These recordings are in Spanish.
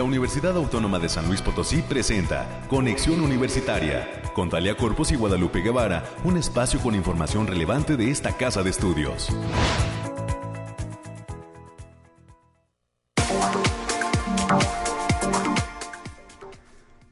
La Universidad Autónoma de San Luis Potosí presenta Conexión Universitaria con Talia Corpus y Guadalupe Guevara, un espacio con información relevante de esta casa de estudios.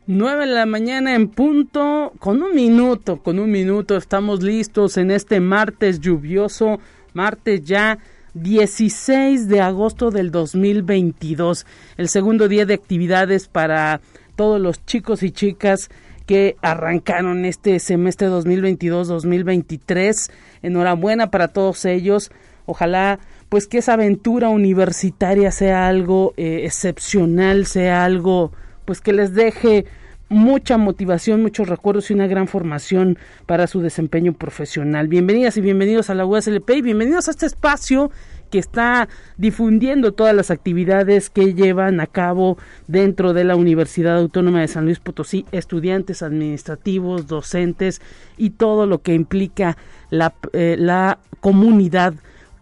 Nueve de la mañana en punto, con un minuto, con un minuto estamos listos en este martes lluvioso, martes ya 16 de agosto del 2022, el segundo día de actividades para todos los chicos y chicas que arrancaron este semestre 2022-2023. Enhorabuena para todos ellos. Ojalá pues que esa aventura universitaria sea algo eh, excepcional, sea algo pues que les deje mucha motivación, muchos recuerdos y una gran formación para su desempeño profesional. Bienvenidas y bienvenidos a la USLP y bienvenidos a este espacio que está difundiendo todas las actividades que llevan a cabo dentro de la Universidad Autónoma de San Luis Potosí, estudiantes administrativos, docentes y todo lo que implica la, eh, la comunidad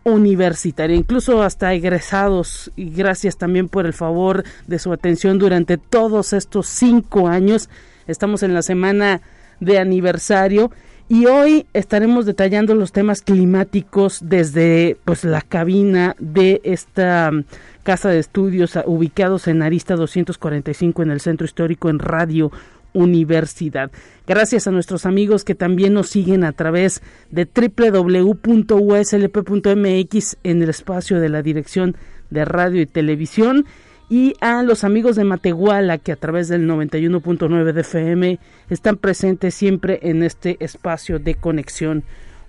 universitaria, incluso hasta egresados, y gracias también por el favor de su atención durante todos estos cinco años. Estamos en la semana de aniversario y hoy estaremos detallando los temas climáticos desde pues la cabina de esta um, casa de estudios ubicados en Arista 245 en el centro histórico en Radio universidad. Gracias a nuestros amigos que también nos siguen a través de www.uslp.mx en el espacio de la Dirección de Radio y Televisión y a los amigos de Matehuala que a través del 91.9 de FM están presentes siempre en este espacio de conexión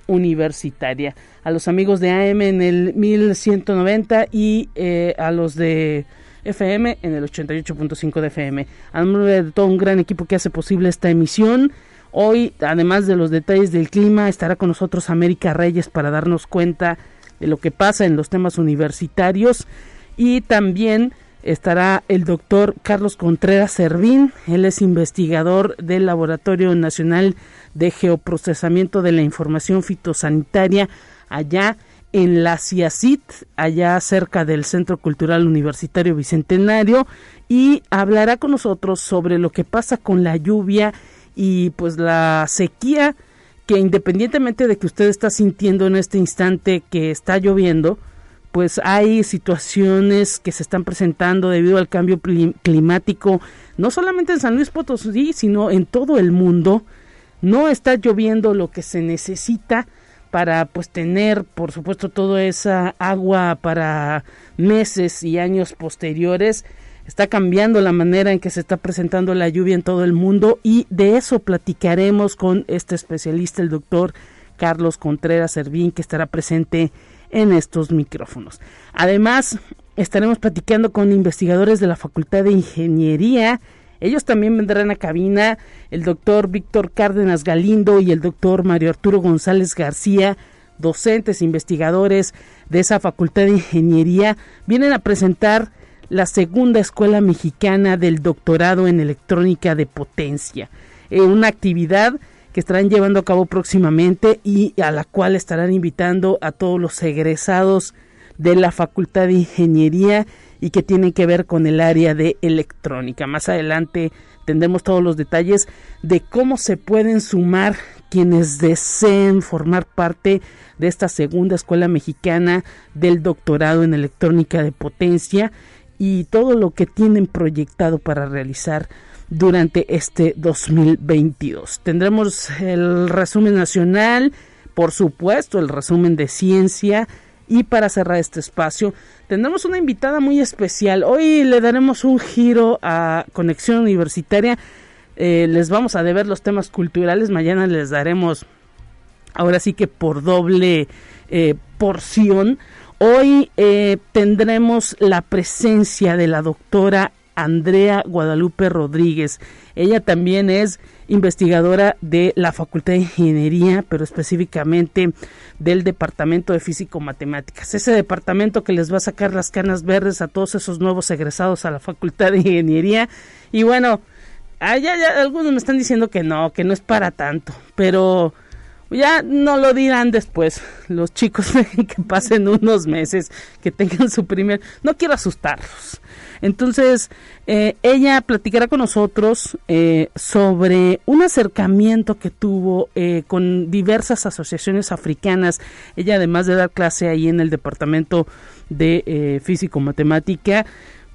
universitaria. A los amigos de AM en el 1190 y eh, a los de FM en el 88.5 de FM. A nombre de todo un gran equipo que hace posible esta emisión. Hoy, además de los detalles del clima, estará con nosotros América Reyes para darnos cuenta de lo que pasa en los temas universitarios y también estará el doctor Carlos Contreras Servín, él es investigador del Laboratorio Nacional de Geoprocesamiento de la Información Fitosanitaria allá en la CIACIT, allá cerca del Centro Cultural Universitario Bicentenario, y hablará con nosotros sobre lo que pasa con la lluvia y pues la sequía que independientemente de que usted está sintiendo en este instante que está lloviendo, pues hay situaciones que se están presentando debido al cambio climático, no solamente en San Luis Potosí, sino en todo el mundo. No está lloviendo lo que se necesita para pues tener por supuesto toda esa agua para meses y años posteriores. Está cambiando la manera en que se está presentando la lluvia en todo el mundo y de eso platicaremos con este especialista el doctor Carlos Contreras Servín que estará presente en estos micrófonos. Además estaremos platicando con investigadores de la Facultad de Ingeniería ellos también vendrán a cabina, el doctor Víctor Cárdenas Galindo y el doctor Mario Arturo González García, docentes, investigadores de esa Facultad de Ingeniería, vienen a presentar la segunda escuela mexicana del doctorado en electrónica de potencia, eh, una actividad que estarán llevando a cabo próximamente y a la cual estarán invitando a todos los egresados de la Facultad de Ingeniería y que tienen que ver con el área de electrónica. Más adelante tendremos todos los detalles de cómo se pueden sumar quienes deseen formar parte de esta segunda escuela mexicana del doctorado en electrónica de potencia y todo lo que tienen proyectado para realizar durante este 2022. Tendremos el resumen nacional, por supuesto, el resumen de ciencia, y para cerrar este espacio, tendremos una invitada muy especial. Hoy le daremos un giro a Conexión Universitaria. Eh, les vamos a deber los temas culturales. Mañana les daremos, ahora sí que por doble eh, porción. Hoy eh, tendremos la presencia de la doctora Andrea Guadalupe Rodríguez. Ella también es investigadora de la Facultad de Ingeniería, pero específicamente del Departamento de Físico Matemáticas. Ese departamento que les va a sacar las canas verdes a todos esos nuevos egresados a la Facultad de Ingeniería. Y bueno, allá, algunos me están diciendo que no, que no es para tanto, pero Ya no lo dirán después. Los chicos que pasen unos meses, que tengan su primer... No quiero asustarlos. Entonces, eh, ella platicará con nosotros eh, sobre un acercamiento que tuvo eh, con diversas asociaciones africanas. Ella, además de dar clase ahí en el departamento de físico-matemática,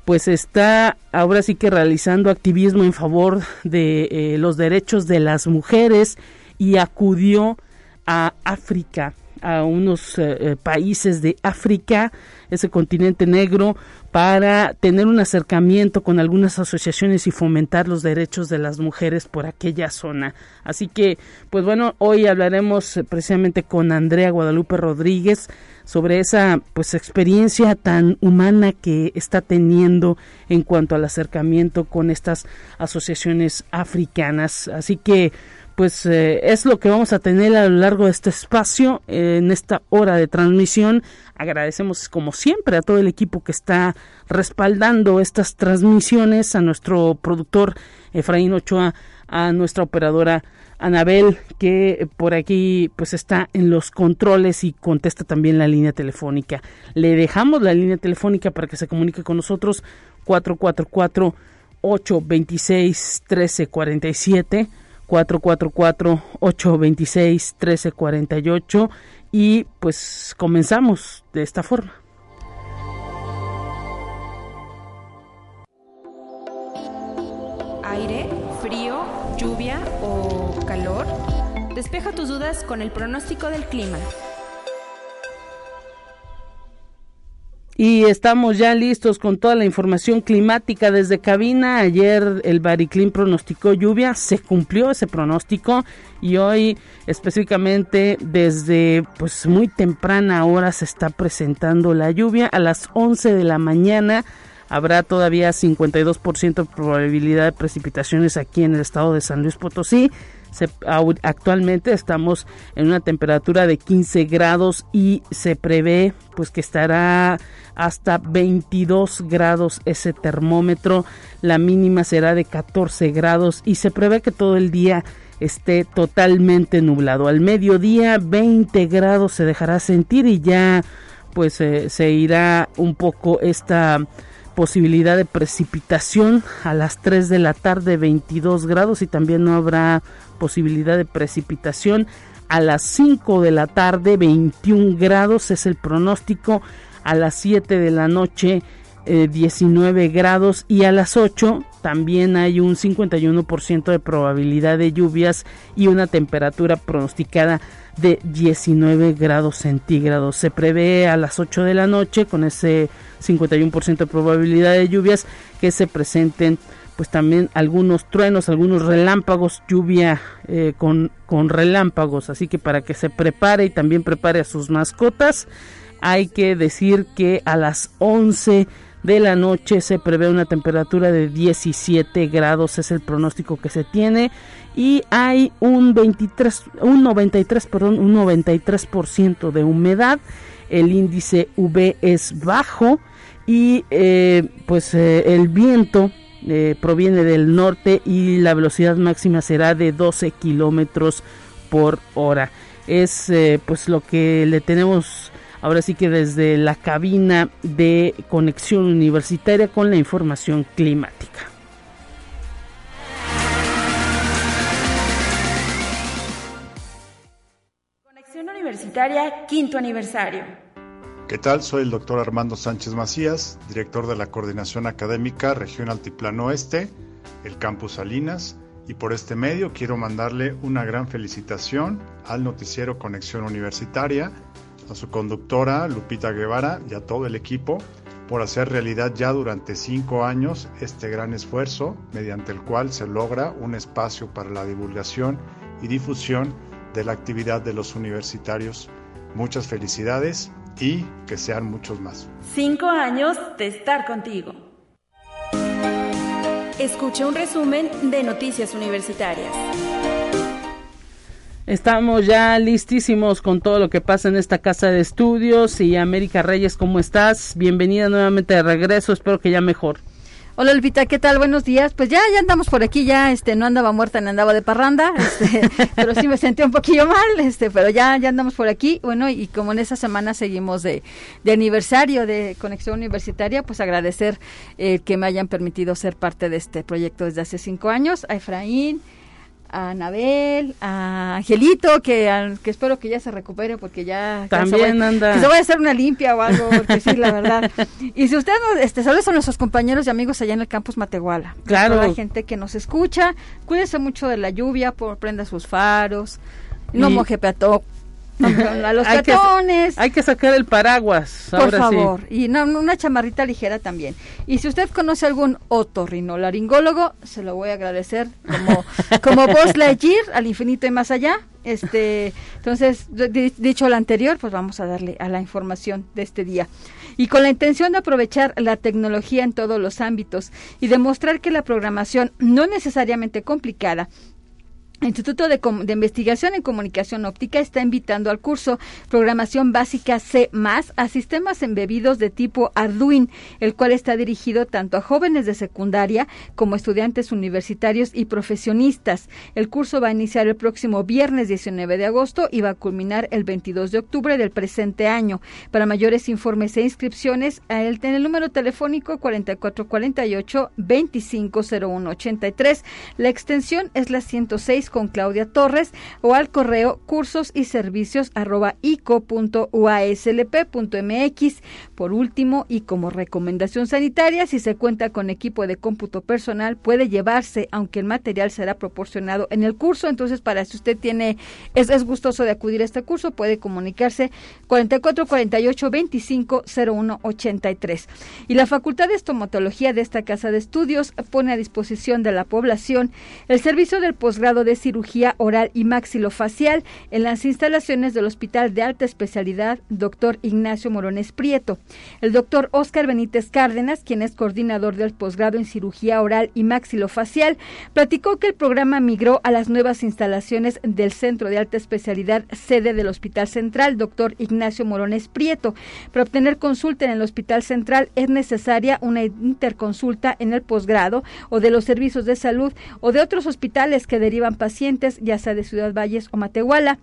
pues está ahora sí que realizando activismo en favor de los derechos de las mujeres y acudió a África, a unos países de África, ese continente negro, para tener un acercamiento con algunas asociaciones y fomentar los derechos de las mujeres por aquella zona. Así que, pues bueno, hoy hablaremos precisamente con Andrea Guadalupe Rodríguez sobre esa pues experiencia tan humana que está teniendo en cuanto al acercamiento con estas asociaciones africanas. Así que pues eh, es lo que vamos a tener a lo largo de este espacio en esta hora de transmisión Agradecemos como siempre a todo el equipo que está respaldando estas transmisiones, a nuestro productor Efraín Ochoa, a nuestra operadora Anabel, que por aquí pues está en los controles y contesta también la línea telefónica. Le dejamos la línea telefónica para que se comunique con nosotros 444 826 1347 444 826 1348 y pues comenzamos de esta forma. Aire, frío, lluvia o calor. Despeja tus dudas con el pronóstico del clima. Y estamos ya listos con toda la información climática desde cabina. Ayer el Bariclin pronosticó lluvia, se cumplió ese pronóstico y hoy específicamente desde pues muy temprana hora se está presentando la lluvia a las 11 de la mañana. Habrá todavía 52% de probabilidad de precipitaciones aquí en el estado de San Luis Potosí actualmente estamos en una temperatura de 15 grados y se prevé pues que estará hasta 22 grados ese termómetro, la mínima será de 14 grados y se prevé que todo el día esté totalmente nublado. Al mediodía 20 grados se dejará sentir y ya pues eh, se irá un poco esta posibilidad de precipitación a las 3 de la tarde 22 grados y también no habrá posibilidad de precipitación a las 5 de la tarde 21 grados. Es el pronóstico. A las 7 de la noche 19 eh, grados. Y a las 8 también hay un 51% de probabilidad de lluvias y una temperatura pronosticada de 19 grados centígrados. Se prevé a las 8 de la noche con ese 51% de probabilidad de lluvias que se presenten pues también algunos truenos, algunos relámpagos, lluvia eh, con, con relámpagos, así que para que se prepare y también prepare a sus mascotas, hay que decir que a las 11 de la noche se prevé una temperatura de 17 grados, es el pronóstico que se tiene y hay un 23 un 93, perdón, un 93% de humedad. El índice V es bajo y eh, pues eh, el viento eh, proviene del norte y la velocidad máxima será de 12 kilómetros por hora. Es pues lo que le tenemos ahora sí que desde la cabina de conexión universitaria con la información climática. Conexión Universitaria, quinto aniversario. ¿Qué tal? Soy el doctor Armando Sánchez Macías, director de la Coordinación Académica Región Altiplano Oeste, el Campus Salinas, y por este medio quiero mandarle una gran felicitación al noticiero Conexión Universitaria, a su conductora Lupita Guevara y a todo el equipo por hacer realidad ya durante cinco años este gran esfuerzo mediante el cual se logra un espacio para la divulgación y difusión de la actividad de los universitarios. Muchas felicidades y que sean muchos más. Cinco años de estar contigo. Escucha un resumen de Noticias Universitarias. Estamos ya listísimos con todo lo que pasa en esta casa de estudios y América Reyes, ¿cómo estás? Bienvenida nuevamente de regreso, espero que ya mejor. Hola Lupita, ¿qué tal? Buenos días. Pues ya, ya andamos por aquí, ya este no andaba muerta, ni andaba de parranda, este, pero sí me sentí un poquillo mal, este, pero ya, ya andamos por aquí. Bueno, y como en esa semana seguimos de, de aniversario de Conexión Universitaria, pues agradecer eh, que me hayan permitido ser parte de este proyecto desde hace cinco años. A Efraín, a Anabel, a Angelito, que, que espero que ya se recupere porque ya... También se anda... Que se vaya a hacer una limpia o algo, porque sí, la verdad. Y si ustedes, este, saludos a nuestros compañeros y amigos allá en el campus Matehuala. Claro. A la gente que nos escucha, cuídense mucho de la lluvia, por, prenda sus faros, no Y- moje peatón. A los Hay que-. Hay que sacar el paraguas. Por ahora favor, sí. y no, una chamarrita ligera también. Y si usted conoce algún otorrinolaringólogo, se lo voy a agradecer como, como Buzz Lightyear al infinito y más allá. Este, entonces, di- dicho lo anterior, pues vamos a darle a la información de este día. Y con la intención de aprovechar la tecnología en todos los ámbitos y demostrar que la programación no necesariamente complicada Instituto de, Investigación en Comunicación Óptica está invitando al curso Programación Básica C+, a sistemas embebidos de tipo Arduino, el cual está dirigido tanto a jóvenes de secundaria como estudiantes universitarios y profesionistas. El curso va a iniciar el próximo viernes 19 de agosto y va a culminar el 22 de octubre del presente año. Para mayores informes e inscripciones, en el número telefónico 4448-250183. La extensión es la 106 con Claudia Torres o al correo cursos y servicios arroba ico.uaslp.mx. Por último, y como recomendación sanitaria, si se cuenta con equipo de cómputo personal, puede llevarse, aunque el material será proporcionado en el curso. Entonces, para si usted tiene, es, es gustoso de acudir a este curso, puede comunicarse 4448 25 01 83. Y la Facultad de Estomatología de esta Casa de Estudios pone a disposición de la población el servicio del posgrado de cirugía oral y maxilofacial en las instalaciones del Hospital de Alta Especialidad Dr. Ignacio Morones Prieto. El doctor Oscar Benítez Cárdenas, quien es coordinador del posgrado en cirugía oral y maxilofacial, platicó que el programa migró a las nuevas instalaciones del Centro de Alta Especialidad, sede del Hospital Central, Dr. Ignacio Morones Prieto. Para obtener consulta en el Hospital Central es necesaria una interconsulta en el posgrado o de los servicios de salud o de otros hospitales que derivan pacientes, ya sea de Ciudad Valles o Matehuala.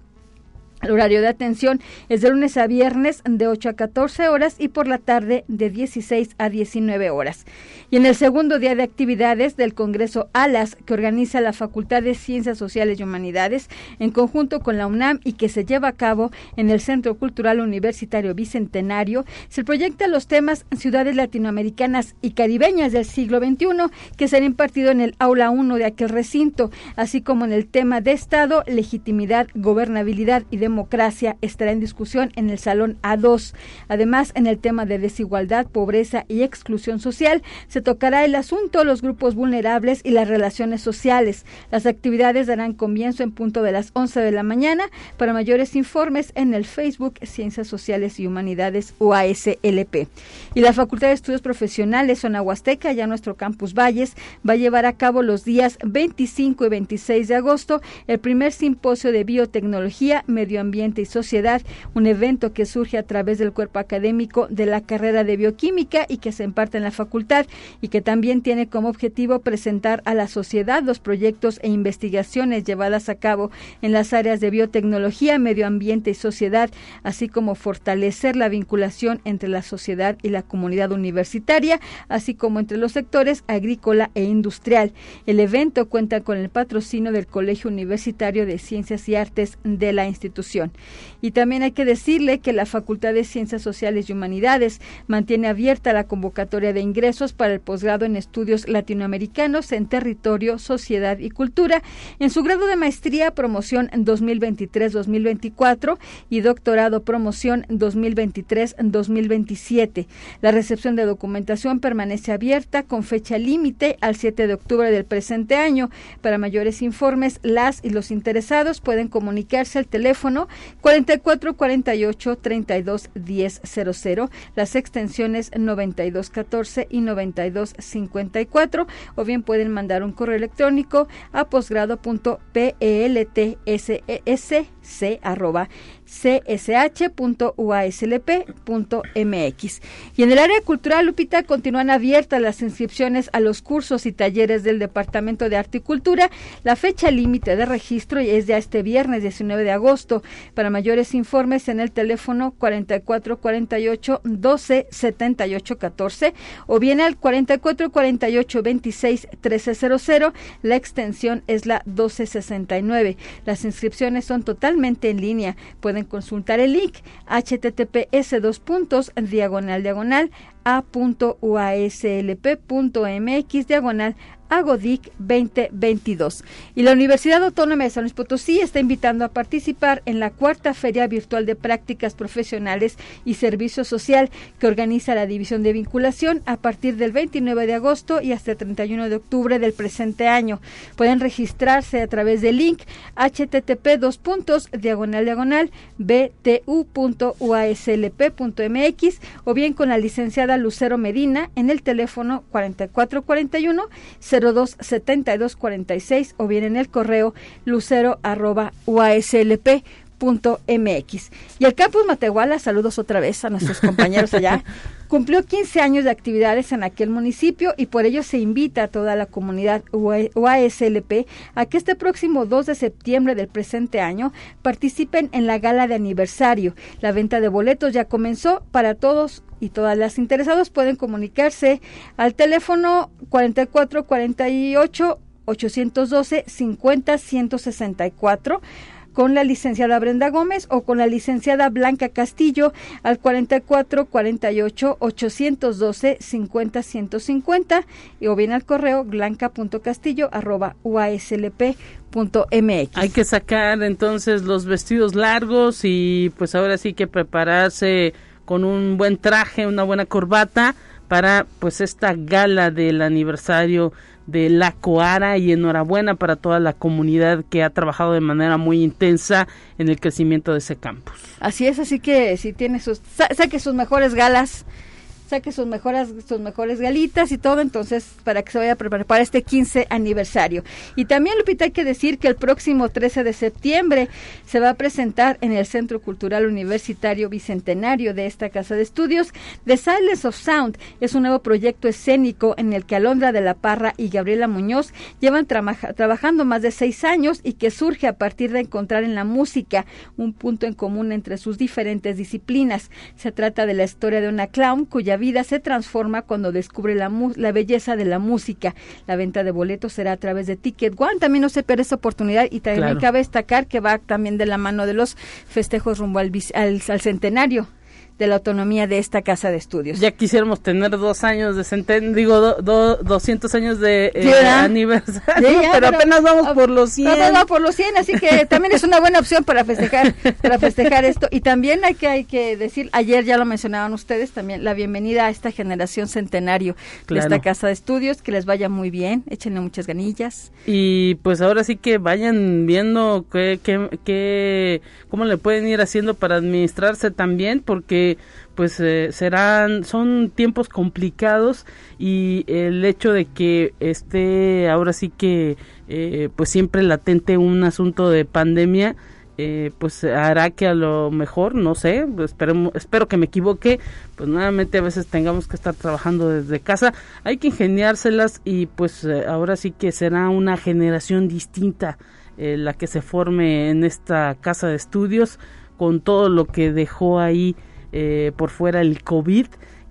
El horario de atención es de lunes a viernes de 8 a 14 horas y por la tarde de 16 a 19 horas. Y en el segundo día de actividades del Congreso ALAS que organiza la Facultad de Ciencias Sociales y Humanidades en conjunto con la UNAM y que se lleva a cabo en el Centro Cultural Universitario Bicentenario, se proyecta los temas ciudades latinoamericanas y caribeñas del siglo XXI que será impartido en el aula 1 de aquel recinto, así como en el tema de Estado, legitimidad, gobernabilidad y democracia estará en discusión en el Salón A2. Además, en el tema de desigualdad, pobreza y exclusión social, se tocará el asunto, los grupos vulnerables y las relaciones sociales. Las actividades darán comienzo en punto de las 11 de la mañana. Para mayores informes, en el Facebook Ciencias Sociales y Humanidades UASLP. Y la Facultad de Estudios Profesionales Zona Huasteca, ya nuestro campus Valles, va a llevar a cabo los días 25 y 26 de agosto el primer simposio de biotecnología, medio ambiente y sociedad, un evento que surge a través del cuerpo académico de la carrera de bioquímica y que se imparte en la facultad y que también tiene como objetivo presentar a la sociedad los proyectos e investigaciones llevadas a cabo en las áreas de biotecnología, medio ambiente y sociedad, así como fortalecer la vinculación entre la sociedad y la comunidad universitaria, así como entre los sectores agrícola e industrial. El evento cuenta con el patrocinio del Colegio Universitario de Ciencias y Artes de la institución. Y también hay que decirle que la Facultad de Ciencias Sociales y Humanidades mantiene abierta la convocatoria de ingresos para el posgrado en estudios latinoamericanos en territorio, sociedad y cultura en su grado de maestría promoción 2023-2024 y doctorado promoción 2023-2027. La recepción de documentación permanece abierta con fecha límite al 7 de octubre del presente año. Para mayores informes, las y los interesados pueden comunicarse al teléfono 4448 32 1000, las extensiones 9214 y 9254 o bien pueden mandar un correo electrónico a posgrado.peltss c arroba csh.uaslp.mx. Y en el área cultural, Lupita, continúan abiertas las inscripciones a los cursos y talleres del Departamento de Arte y Cultura. La fecha límite de registro es ya este viernes 19 de agosto. Para mayores informes en el teléfono 4448 12 78 14 o bien al 4448 26 1300. La extensión es la 1269. Las inscripciones son totalmente en línea. Pueden consultar el link https dos puntos diagonal diagonal a.uaslp.mx diagonal Agodic 2022. Y la Universidad Autónoma de San Luis Potosí está invitando a participar en la cuarta Feria Virtual de Prácticas Profesionales y Servicio Social que organiza la División de Vinculación a partir del 29 de agosto y hasta el 31 de octubre del presente año. Pueden registrarse a través del link http dos puntos diagonal diagonal btu.uaslp.mx o bien con la licenciada Lucero Medina en el teléfono 4441 02 72 46 o bien en el correo lucero arroba uaslp MX. Y el Campus Matehuala, saludos otra vez a nuestros compañeros allá, cumplió 15 años de actividades en aquel municipio y por ello se invita a toda la comunidad UASLP a que este próximo 2 de septiembre del presente año participen en la gala de aniversario. La venta de boletos ya comenzó para todos y todas las interesados pueden comunicarse al teléfono 4448 812 50 164 con la licenciada Brenda Gómez o con la licenciada Blanca Castillo al 44 48 812 50 150 y o bien al correo blanca.castillo arroba uaslp.mx. Hay que sacar entonces los vestidos largos y pues ahora sí que prepararse con un buen traje, una buena corbata para pues esta gala del aniversario de la Coara y enhorabuena para toda la comunidad que ha trabajado de manera muy intensa en el crecimiento de ese campus. Así es, así que si tiene sus, saque sus mejores galas saque sus mejores, sus mejores galitas y todo, entonces para que se vaya a preparar para este 15 aniversario. Y también, Lupita, hay que decir que el próximo 13 de septiembre se va a presentar en el Centro Cultural Universitario Bicentenario de esta casa de estudios The Silence of Sound. Es un nuevo proyecto escénico en el que Alondra de la Parra y Gabriela Muñoz llevan trabajando más de seis años y que surge a partir de encontrar en la música un punto en común entre sus diferentes disciplinas. Se trata de la historia de una clown cuya vida se transforma cuando descubre la, la belleza de la música. La venta de boletos será a través de Ticket One. También no se pierde esa oportunidad y también cabe destacar que va también de la mano de los festejos rumbo al, al centenario de la autonomía de esta casa de estudios. Ya quisiéramos tener dos años de centenario, digo, do, 200 años de eh, aniversario, pero, apenas vamos por los 100. Vamos por los 100, así que también es una buena opción para festejar, para festejar esto. Y también hay que, hay que decir, ayer ya lo mencionaban ustedes, también la bienvenida a esta generación centenario de esta casa de estudios, que les vaya muy bien, échenle muchas ganillas. Y pues ahora sí que vayan viendo qué, qué, qué, cómo le pueden ir haciendo para administrarse también, porque pues eh, serán son tiempos complicados y el hecho de que esté ahora sí que eh, pues siempre latente un asunto de pandemia eh, pues hará que a lo mejor, no sé, espero, espero que me equivoque, pues nuevamente a veces tengamos que estar trabajando desde casa, hay que ingeniárselas y pues ahora sí que será una generación distinta la que se forme en esta casa de estudios con todo lo que dejó ahí eh, por fuera el COVID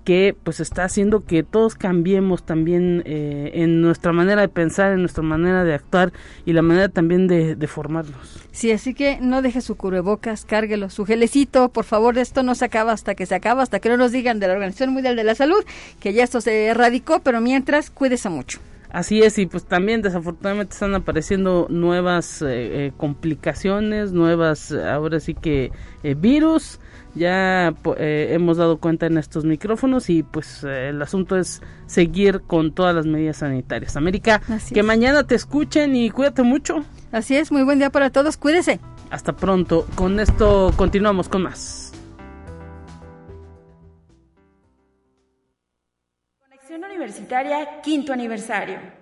que pues está haciendo que todos cambiemos también eh, en nuestra manera de pensar, en nuestra manera de actuar y la manera también de, formarnos. Sí, así que no deje su cubrebocas, cárguelo, su gelecito, por favor, esto no se acaba hasta que se acaba, hasta que no nos digan de la Organización Mundial de la Salud que ya esto se erradicó, pero mientras cuídese mucho. Así es, y pues también desafortunadamente están apareciendo nuevas eh, complicaciones, nuevas, ahora sí que virus, ya eh, hemos dado cuenta en estos micrófonos y pues eh, el asunto es seguir con todas las medidas sanitarias. América, que mañana te escuchen y cuídate mucho. Así es, muy buen día para todos, cuídese. Hasta pronto, con esto continuamos con más. Conexión Universitaria, quinto aniversario.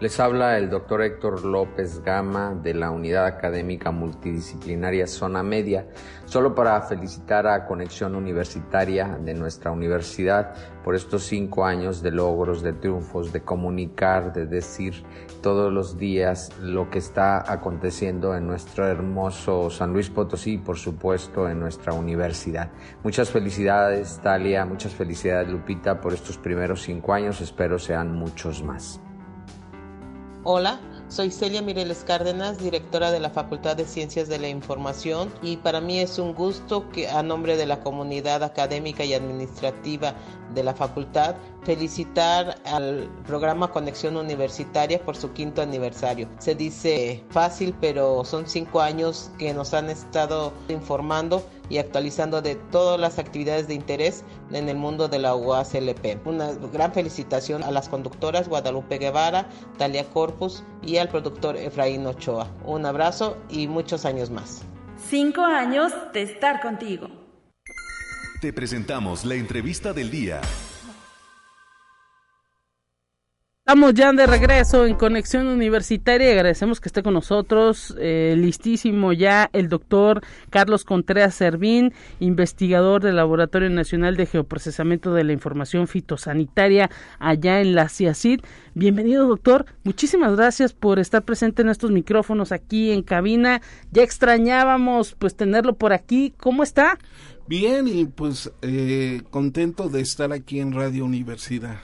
Les habla el doctor Héctor López Gama de la Unidad Académica Multidisciplinaria Zona Media, solo para felicitar a Conexión Universitaria de nuestra universidad por estos cinco años de logros, de triunfos, de comunicar, de decir todos los días lo que está aconteciendo en nuestro hermoso San Luis Potosí y por supuesto en nuestra universidad. Muchas felicidades Talia, muchas felicidades Lupita por estos primeros cinco años, espero sean muchos más. Hola, soy Celia Mireles Cárdenas, directora de la Facultad de Ciencias de la Información y para mí es un gusto que a nombre de la comunidad académica y administrativa de la facultad felicitar al programa Conexión Universitaria por su quinto aniversario. Se dice fácil, pero son cinco años que nos han estado informando y actualizando de todas las actividades de interés en el mundo de la UASLP. Una gran felicitación a las conductoras Guadalupe Guevara, Talia Corpus y al productor Efraín Ochoa. Un abrazo y muchos años más. Cinco años de estar contigo. Te presentamos la entrevista del día. Estamos ya de regreso en Conexión Universitaria. Agradecemos que esté con nosotros, eh, listísimo ya, el doctor Carlos Contreras Servín, investigador del Laboratorio Nacional de Geoprocesamiento de la Información Fitosanitaria allá en la CIACID. Bienvenido, doctor. Muchísimas gracias por estar presente en estos micrófonos aquí en cabina. Ya extrañábamos pues tenerlo por aquí. ¿Cómo está? Bien, y pues eh, contento de estar aquí en Radio Universidad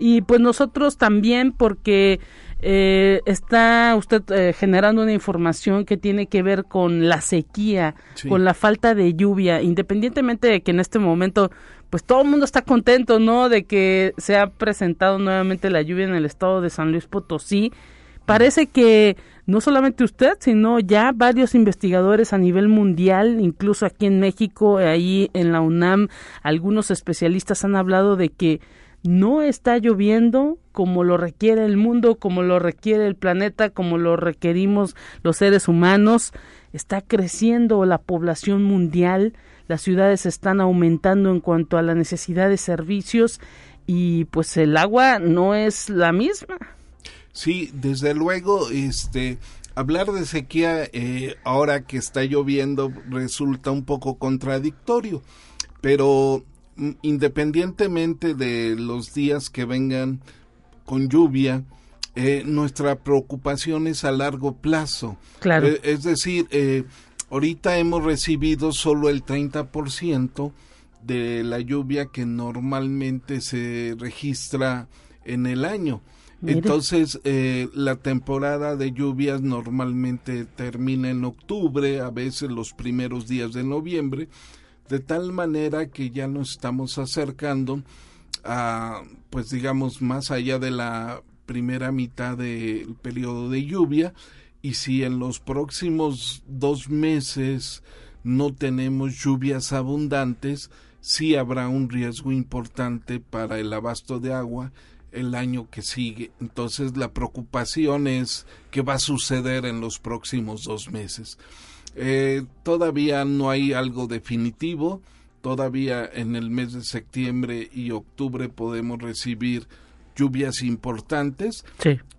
y pues nosotros también porque eh, está usted eh, generando una información que tiene que ver con la sequía, con la falta de lluvia, independientemente de que en este momento pues todo el mundo está contento, ¿no? De que se ha presentado nuevamente la lluvia en el estado de San Luis Potosí. Parece que no solamente usted, sino ya varios investigadores a nivel mundial, incluso aquí en México, ahí en la UNAM, algunos especialistas han hablado de que no está lloviendo como lo requiere el mundo, como lo requiere el planeta, como lo requerimos los seres humanos. Está creciendo la población mundial, las ciudades están aumentando en cuanto a la necesidad de servicios y pues el agua no es la misma. Sí, desde luego, este, hablar de sequía eh, ahora que está lloviendo resulta un poco contradictorio, pero independientemente de los días que vengan con lluvia, eh, nuestra preocupación es a largo plazo. Claro. Eh, es decir, eh, ahorita hemos recibido solo el 30% de la lluvia que normalmente se registra en el año. Entonces, la temporada de lluvias normalmente termina en octubre, a veces los primeros días de noviembre, de tal manera que ya nos estamos acercando a, pues digamos, más allá de la primera mitad del periodo de lluvia. Y si en los próximos dos meses no tenemos lluvias abundantes, sí habrá un riesgo importante para el abasto de agua el año que sigue. Entonces la preocupación es qué va a suceder en los próximos dos meses. Eh, todavía no hay algo definitivo. Todavía en el mes de septiembre y octubre podemos recibir lluvias importantes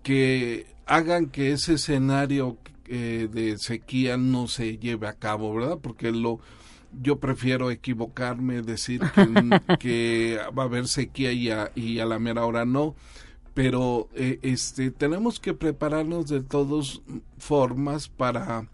que hagan que ese escenario eh, de sequía no se lleve a cabo, ¿verdad? Porque lo yo prefiero equivocarme, decir que, va a haber sequía y a, y a la mera hora no pero eh, este tenemos que prepararnos de todas formas para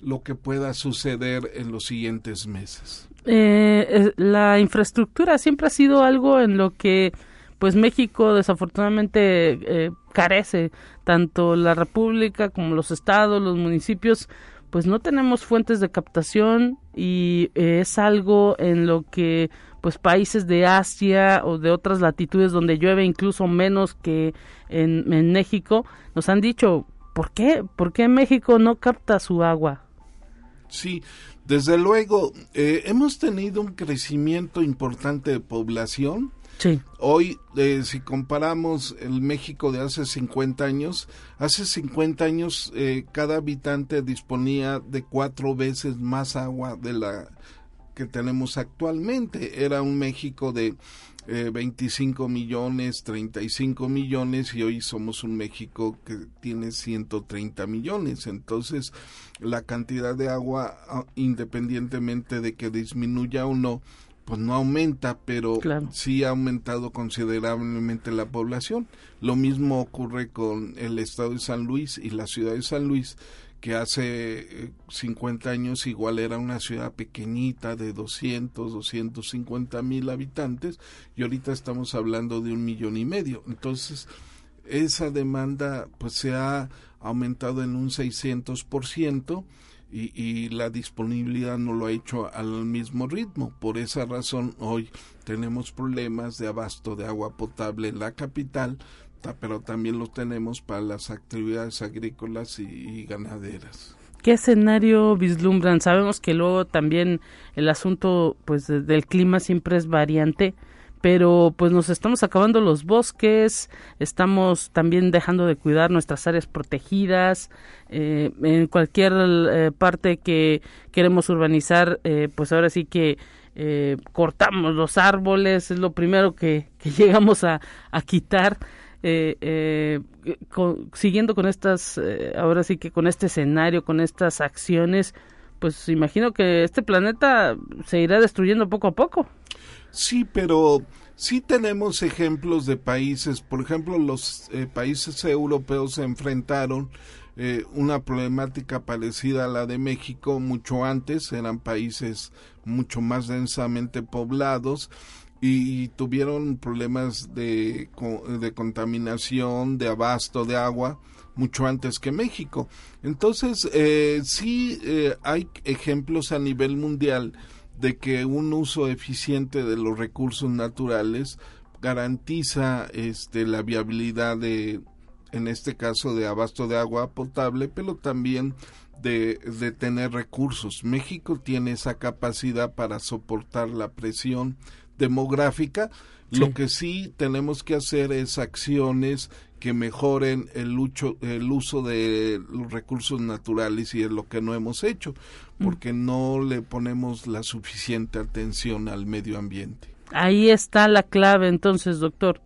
lo que pueda suceder en los siguientes meses. Eh, la infraestructura siempre ha sido algo en lo que pues México desafortunadamente eh, carece tanto la República como los estados, los municipios pues no tenemos fuentes de captación y eh, es algo en lo que pues países de Asia o de otras latitudes donde llueve incluso menos que en, México nos han dicho ¿por qué? ¿por qué México no capta su agua? Sí, desde luego, eh, hemos tenido un crecimiento importante de población. Sí. Hoy, eh, si comparamos el México de hace 50 años, hace 50 años eh, cada habitante disponía de cuatro veces más agua de la que tenemos actualmente. Era un México de 25 eh, millones, 35 millones y hoy somos un México que tiene 130 millones. Entonces, la cantidad de agua, ah, independientemente de que disminuya o no, pues no aumenta, pero sí ha aumentado considerablemente la población. Lo mismo ocurre con el estado de San Luis y la ciudad de San Luis, que hace 50 eh, años igual era una ciudad pequeñita de 200, 250 mil habitantes y ahorita estamos hablando de un millón y medio. Entonces, esa demanda pues se ha aumentado en un 600 por ciento y, la disponibilidad no lo ha hecho al mismo ritmo. Por esa razón hoy tenemos problemas de abasto de agua potable en la capital, pero también lo tenemos para las actividades agrícolas y, ganaderas. ¿Qué escenario vislumbran? Sabemos que luego también el asunto pues del clima siempre es variante pero pues nos estamos acabando los bosques, estamos también dejando de cuidar nuestras áreas protegidas, eh, en cualquier eh, parte que queremos urbanizar, eh, pues ahora sí que cortamos los árboles, es lo primero que, llegamos a, a quitar. siguiendo con estas, ahora sí que con este escenario, con estas acciones, pues imagino que este planeta se irá destruyendo poco a poco. Sí, pero sí tenemos ejemplos de países, por ejemplo, los eh, países europeos se enfrentaron eh, una problemática parecida a la de México mucho antes, eran países mucho más densamente poblados y tuvieron problemas de, contaminación, de abasto de agua, mucho antes que México. Entonces, eh, sí eh, hay ejemplos a nivel mundial de que un uso eficiente de los recursos naturales garantiza este la viabilidad de en este caso de abasto de agua potable pero también de, de tener recursos. México tiene esa capacidad para soportar la presión demográfica. Lo que sí tenemos que hacer es acciones que mejoren el, el uso de los recursos naturales y es lo que no hemos hecho. Porque no le ponemos la suficiente atención al medio ambiente. Ahí está la clave entonces, doctor.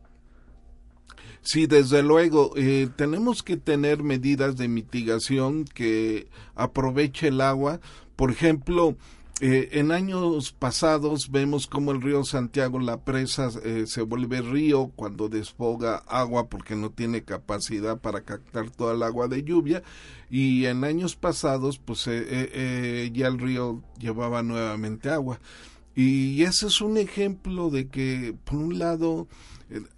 Sí, desde luego, eh, tenemos que tener medidas de mitigación que aproveche el agua. Por ejemplo, eh, en años pasados vemos como el río Santiago, la presa, eh, se vuelve río cuando desfoga agua porque no tiene capacidad para captar toda el agua de lluvia y en años pasados pues eh, ya el río llevaba nuevamente agua. Y ese es un ejemplo de que por un lado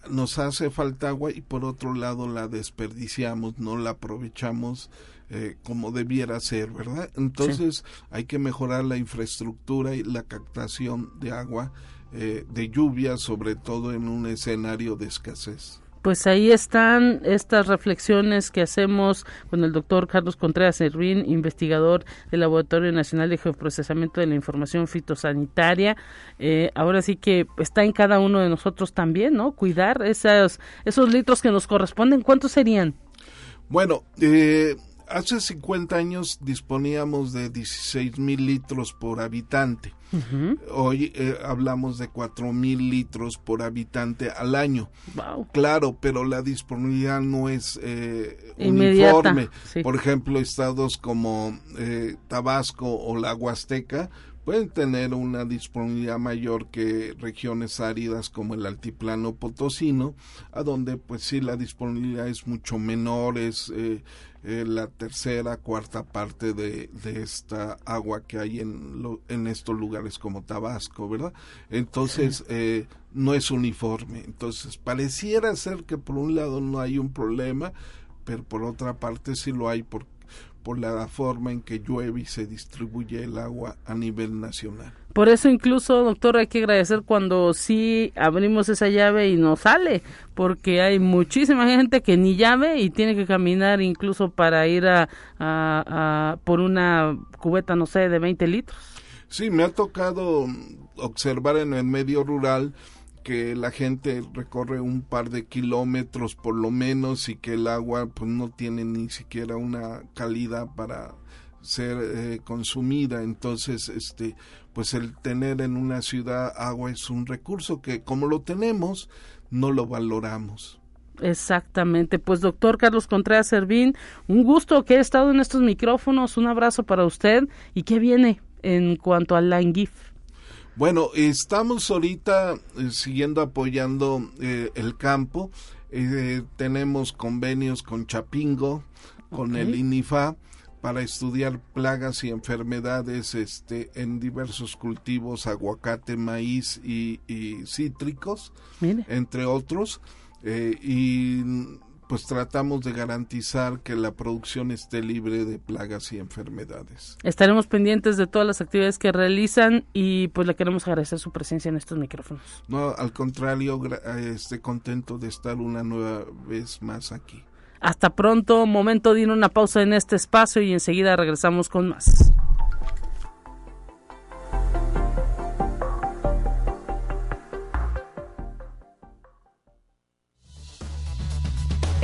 nos hace falta agua y por otro lado la desperdiciamos, no la aprovechamos eh, como debiera ser, ¿verdad? Entonces hay que mejorar la infraestructura y la captación de agua eh, de lluvia, sobre todo en un escenario de escasez. Pues ahí están estas reflexiones que hacemos con el doctor Carlos Contreras Servín, investigador del Laboratorio Nacional de Geoprocesamiento de la Información Fitosanitaria. Eh, ahora sí que está en cada uno de nosotros también, ¿no? Cuidar esos, esos litros que nos corresponden. ¿Cuántos serían? Bueno, eh, hace 50 años disponíamos de 16 mil litros por habitante. Hoy eh, hablamos de 4 mil litros por habitante al año. Claro, pero la disponibilidad no es eh, uniforme. Por ejemplo, estados como eh, Tabasco o la Huasteca pueden tener una disponibilidad mayor que regiones áridas como el altiplano potosino, a donde pues sí la disponibilidad es mucho menor, es eh, eh, la tercera, cuarta parte de, de esta agua que hay en, en estos lugares como Tabasco, ¿verdad? Entonces, eh, no es uniforme. Entonces, pareciera ser que por un lado no hay un problema, pero por otra parte sí lo hay porque por la forma en que llueve y se distribuye el agua a nivel nacional. Por eso incluso, doctor, hay que agradecer cuando sí abrimos esa llave y nos sale, porque hay muchísima gente que ni llave y tiene que caminar incluso para ir a, a por una cubeta, no sé, de 20 litros. Sí, me ha tocado observar en el medio rural que la gente recorre un par de kilómetros por lo menos y que el agua pues no tiene ni siquiera una calidad para ser eh, consumida. Entonces, este, pues el tener en una ciudad agua es un recurso que como lo tenemos, no lo valoramos. Exactamente, pues doctor Carlos Contreras Servín, un gusto que he estado en estos micrófonos, un abrazo para usted y qué viene en cuanto al LANGIF. Bueno, estamos ahorita eh, siguiendo apoyando eh, el campo, eh, tenemos convenios con Chapingo, con el INIFA, para estudiar plagas y enfermedades este, en diversos cultivos, aguacate, maíz y, cítricos, entre otros. Eh, y pues tratamos de garantizar que la producción esté libre de plagas y enfermedades. Estaremos pendientes de todas las actividades que realizan y pues le queremos agradecer su presencia en estos micrófonos. No, al contrario, estoy contento de estar una nueva vez más aquí. Hasta pronto, momento de ir una pausa en este espacio y enseguida regresamos con más.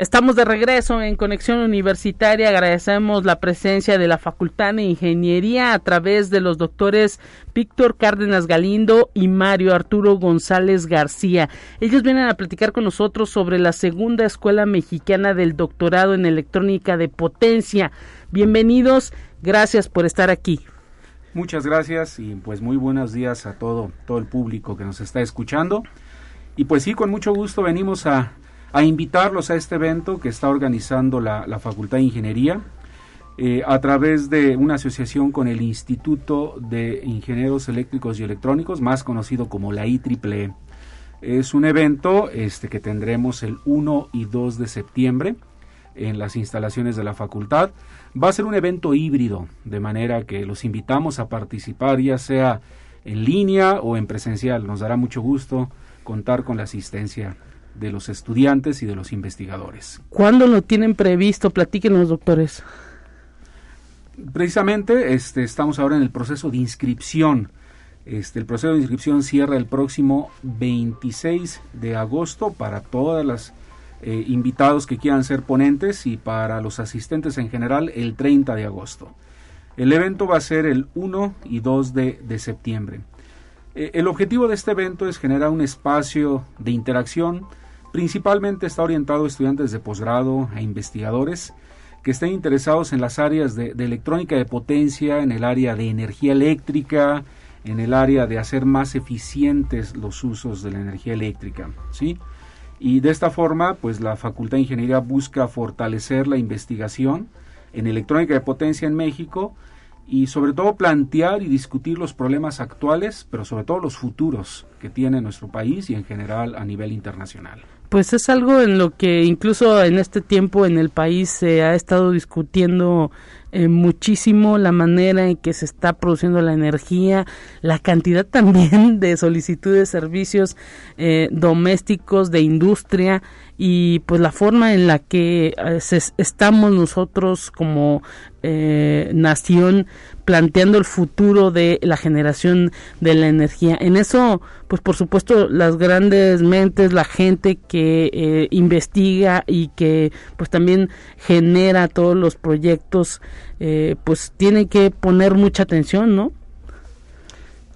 Estamos de regreso en Conexión Universitaria. Agradecemos la presencia de la Facultad de Ingeniería a través de los doctores Víctor Cárdenas Galindo y Mario Arturo González García. Ellos vienen a platicar con nosotros sobre la segunda escuela mexicana del doctorado en electrónica de potencia. Bienvenidos, gracias por estar aquí. Muchas gracias y pues muy buenos días a todo, todo el público que nos está escuchando. Y pues sí, con mucho gusto venimos a, a invitarlos a este evento que está organizando la, Facultad de Ingeniería eh, a través de una asociación con el Instituto de Ingenieros Eléctricos y Electrónicos, más conocido como la IEEE. Es un evento este, que tendremos el 1 y 2 de septiembre en las instalaciones de la facultad. Va a ser un evento híbrido, de manera que los invitamos a participar ya sea en línea o en presencial. Nos dará mucho gusto contar con la asistencia de los estudiantes y de los investigadores. ¿Cuándo lo tienen previsto? Platíquenos, doctores. Precisamente este, estamos ahora en el proceso de inscripción. Este, el proceso de inscripción cierra el próximo 26 de agosto para todas las eh, invitados que quieran ser ponentes y para los asistentes en general el 30 de agosto. El evento va a ser el 1 y 2 de, septiembre. Eh, el objetivo de este evento es generar un espacio de interacción, principalmente está orientado a estudiantes de posgrado, a investigadores que estén interesados en las áreas de, de, electrónica de potencia, en el área de energía eléctrica, en el área de hacer más eficientes los usos de la energía eléctrica, ¿sí? Y de esta forma, pues la Facultad de Ingeniería busca fortalecer la investigación en electrónica de potencia en México y sobre todo plantear y discutir los problemas actuales, pero sobre todo los futuros que tiene nuestro país y en general a nivel internacional. Pues es algo en lo que incluso en este tiempo en el país se ha estado discutiendo eh, muchísimo la manera en que se está produciendo la energía, la cantidad también de solicitudes de servicios eh, domésticos, de industria y pues la forma en la que eh, estamos nosotros como nación planteando el futuro de la generación de la energía. En eso, pues por supuesto, las grandes mentes, la gente que investiga y que pues también genera todos los proyectos eh, pues tiene que poner mucha atención, ¿no?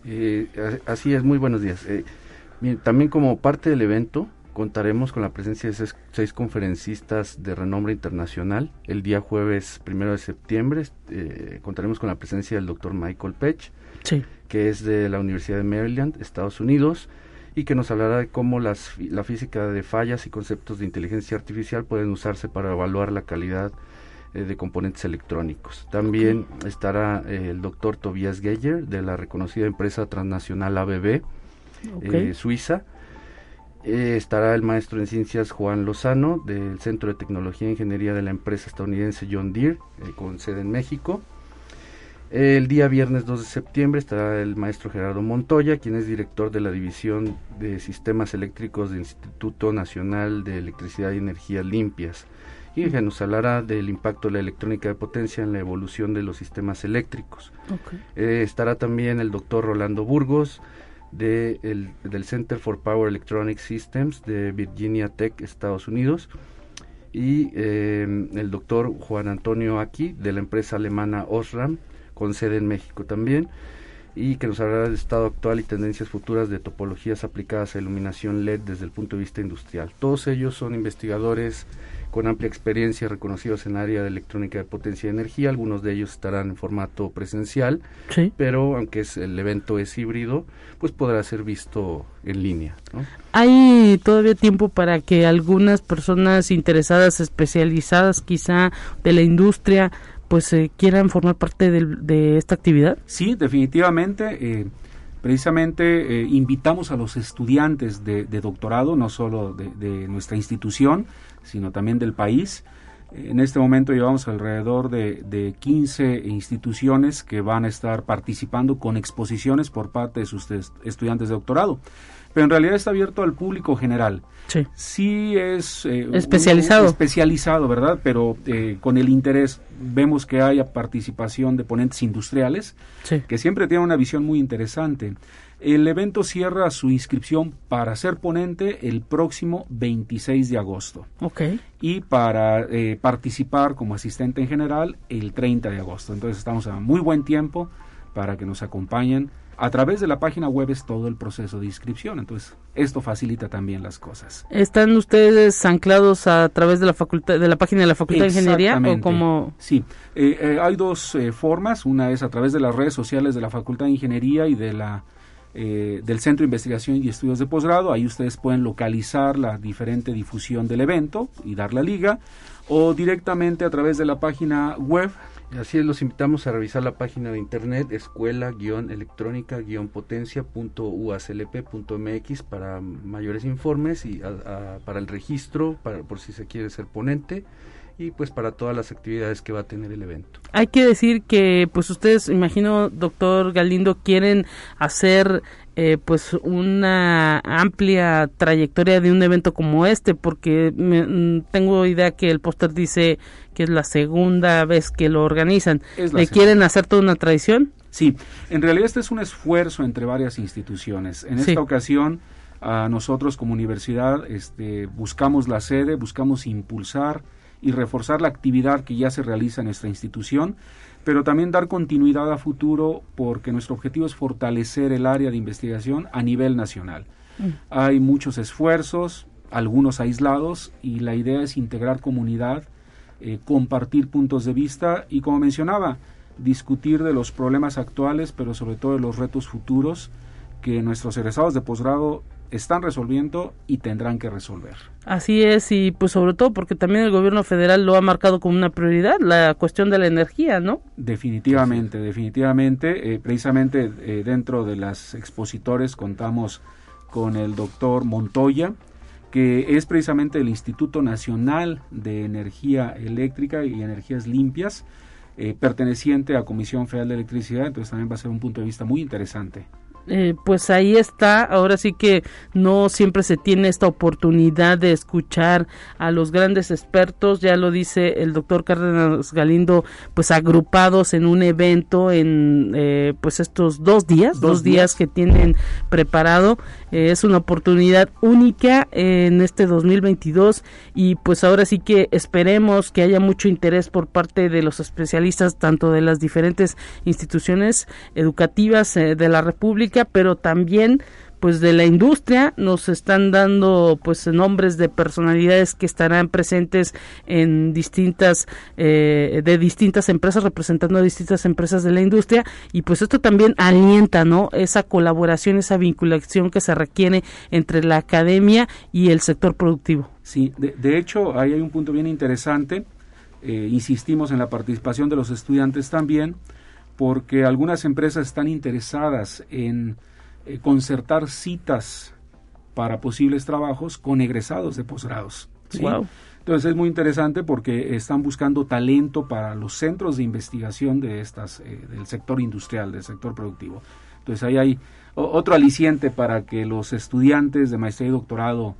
Eh, así es, muy buenos días. Eh, también como parte del evento contaremos con la presencia de seis, conferencistas de renombre internacional. El día jueves primero de septiembre contaremos con la presencia del doctor Michael Pech, que es de la Universidad de Maryland, Estados Unidos, y que nos hablará de cómo las, la física de fallas y conceptos de inteligencia artificial pueden usarse para evaluar la calidad eh, de componentes electrónicos. También estará eh, el doctor Tobias Geyer de la reconocida empresa transnacional ABB, eh, Suiza. Estará el maestro en ciencias Juan Lozano del Centro de Tecnología e Ingeniería de la empresa estadounidense John Deere, con sede en México. El día viernes 2 de septiembre estará el maestro Gerardo Montoya, quien es director de la División de Sistemas Eléctricos del Instituto Nacional de Electricidad y Energías Limpias y que nos hablará del impacto de la electrónica de potencia en la evolución de los sistemas eléctricos. Eh, estará también el doctor Rolando Burgos de el, del Center for Power Electronic Systems de Virginia Tech, Estados Unidos, y eh, el doctor Juan Antonio Aquí de la empresa alemana Osram, con sede en México también y que nos hablará del estado actual y tendencias futuras de topologías aplicadas a iluminación LED desde el punto de vista industrial. Todos ellos son investigadores con amplia experiencia reconocidos en el área de electrónica de potencia y energía. Algunos de ellos estarán en formato presencial, pero aunque es, el evento es híbrido, pues podrá ser visto en línea. Hay todavía tiempo para que algunas personas interesadas, especializadas quizá de la industria, pues eh, quieran formar parte de, esta actividad? Sí, definitivamente. Eh, precisamente eh, invitamos a los estudiantes de, doctorado, no solo de, nuestra institución, sino también del país. En este momento llevamos alrededor de, de 15 instituciones que van a estar participando con exposiciones por parte de sus estudiantes de doctorado pero en realidad está abierto al público general. Sí. Sí es eh, especializado. especializado, ¿verdad? Pero eh, con el interés vemos que haya participación de ponentes industriales que siempre tienen una visión muy interesante. El evento cierra su inscripción para ser ponente el próximo 26 de agosto. Ok. Y para eh, participar como asistente en general el 30 de agosto. Entonces estamos a muy buen tiempo para que nos acompañen a través de la página web es todo el proceso de inscripción, entonces esto facilita también las cosas. ¿Están ustedes anclados a través de la facultad, de la página de la Facultad de Ingeniería o como? Sí, eh, eh, hay dos eh, formas, una es a través de las redes sociales de la Facultad de Ingeniería y de la del Centro de Investigación y Estudios de Posgrado, ahí ustedes pueden localizar la diferente difusión del evento y dar la liga, o directamente a través de la página web. Así es, los invitamos a revisar la página de internet escuela-electrónica-potencia.uaclp.mx para mayores informes y para el registro, para, por si se quiere ser ponente y pues para todas las actividades que va a tener el evento. Hay que decir que pues ustedes, imagino, doctor Galindo, quieren hacer eh, pues una amplia trayectoria de un evento como este porque mm, tengo idea que el póster dice que es la segunda vez que lo organizan ¿le quieren hacer toda una tradición? Sí, en realidad este es un esfuerzo entre varias instituciones en esta ocasión a nosotros como universidad este, buscamos la sede buscamos impulsar y reforzar la actividad que ya se realiza en nuestra institución pero también dar continuidad a futuro porque nuestro objetivo es fortalecer el área de investigación a nivel nacional. Mm. Hay muchos esfuerzos, algunos aislados, y la idea es integrar comunidad, eh, compartir puntos de vista y, como mencionaba, discutir de los problemas actuales, pero sobre todo de los retos futuros que nuestros egresados de posgrado están resolviendo y tendrán que resolver. Así es, y pues sobre todo porque también el gobierno federal lo ha marcado como una prioridad, la cuestión de la energía, ¿no? Definitivamente, definitivamente. Eh, precisamente eh, dentro de las expositores contamos con el doctor Montoya, que es precisamente el Instituto Nacional de Energía Eléctrica y Energías Limpias, eh, perteneciente a Comisión Federal de Electricidad, entonces también va a ser un punto de vista muy interesante. Eh, pues ahí está. Ahora sí que no siempre se tiene esta oportunidad de escuchar a los grandes expertos, ya lo dice el doctor Cárdenas Galindo, pues agrupados en un evento en eh, pues estos dos días, dos, días. que tienen preparado. Eh, es una oportunidad única en este 2022 y pues ahora sí que esperemos que haya mucho interés por parte de los especialistas, tanto de las diferentes instituciones educativas de la República, pero también pues de la industria. Nos están dando pues nombres de personalidades que estarán presentes en distintas eh, de distintas empresas representando a distintas empresas de la industria. Y pues esto también alienta no esa colaboración esa vinculación que se requiere entre la academia y el sector productivo. Sí de, hecho ahí hay un punto bien interesante. Eh, insistimos en la participación de los estudiantes también porque algunas empresas están interesadas en eh, concertar citas para posibles trabajos con egresados de posgrados. Entonces es muy interesante porque están buscando talento para los centros de investigación de estas, eh, del sector industrial, del sector productivo. Entonces ahí hay otro aliciente para que los estudiantes de maestría y doctorado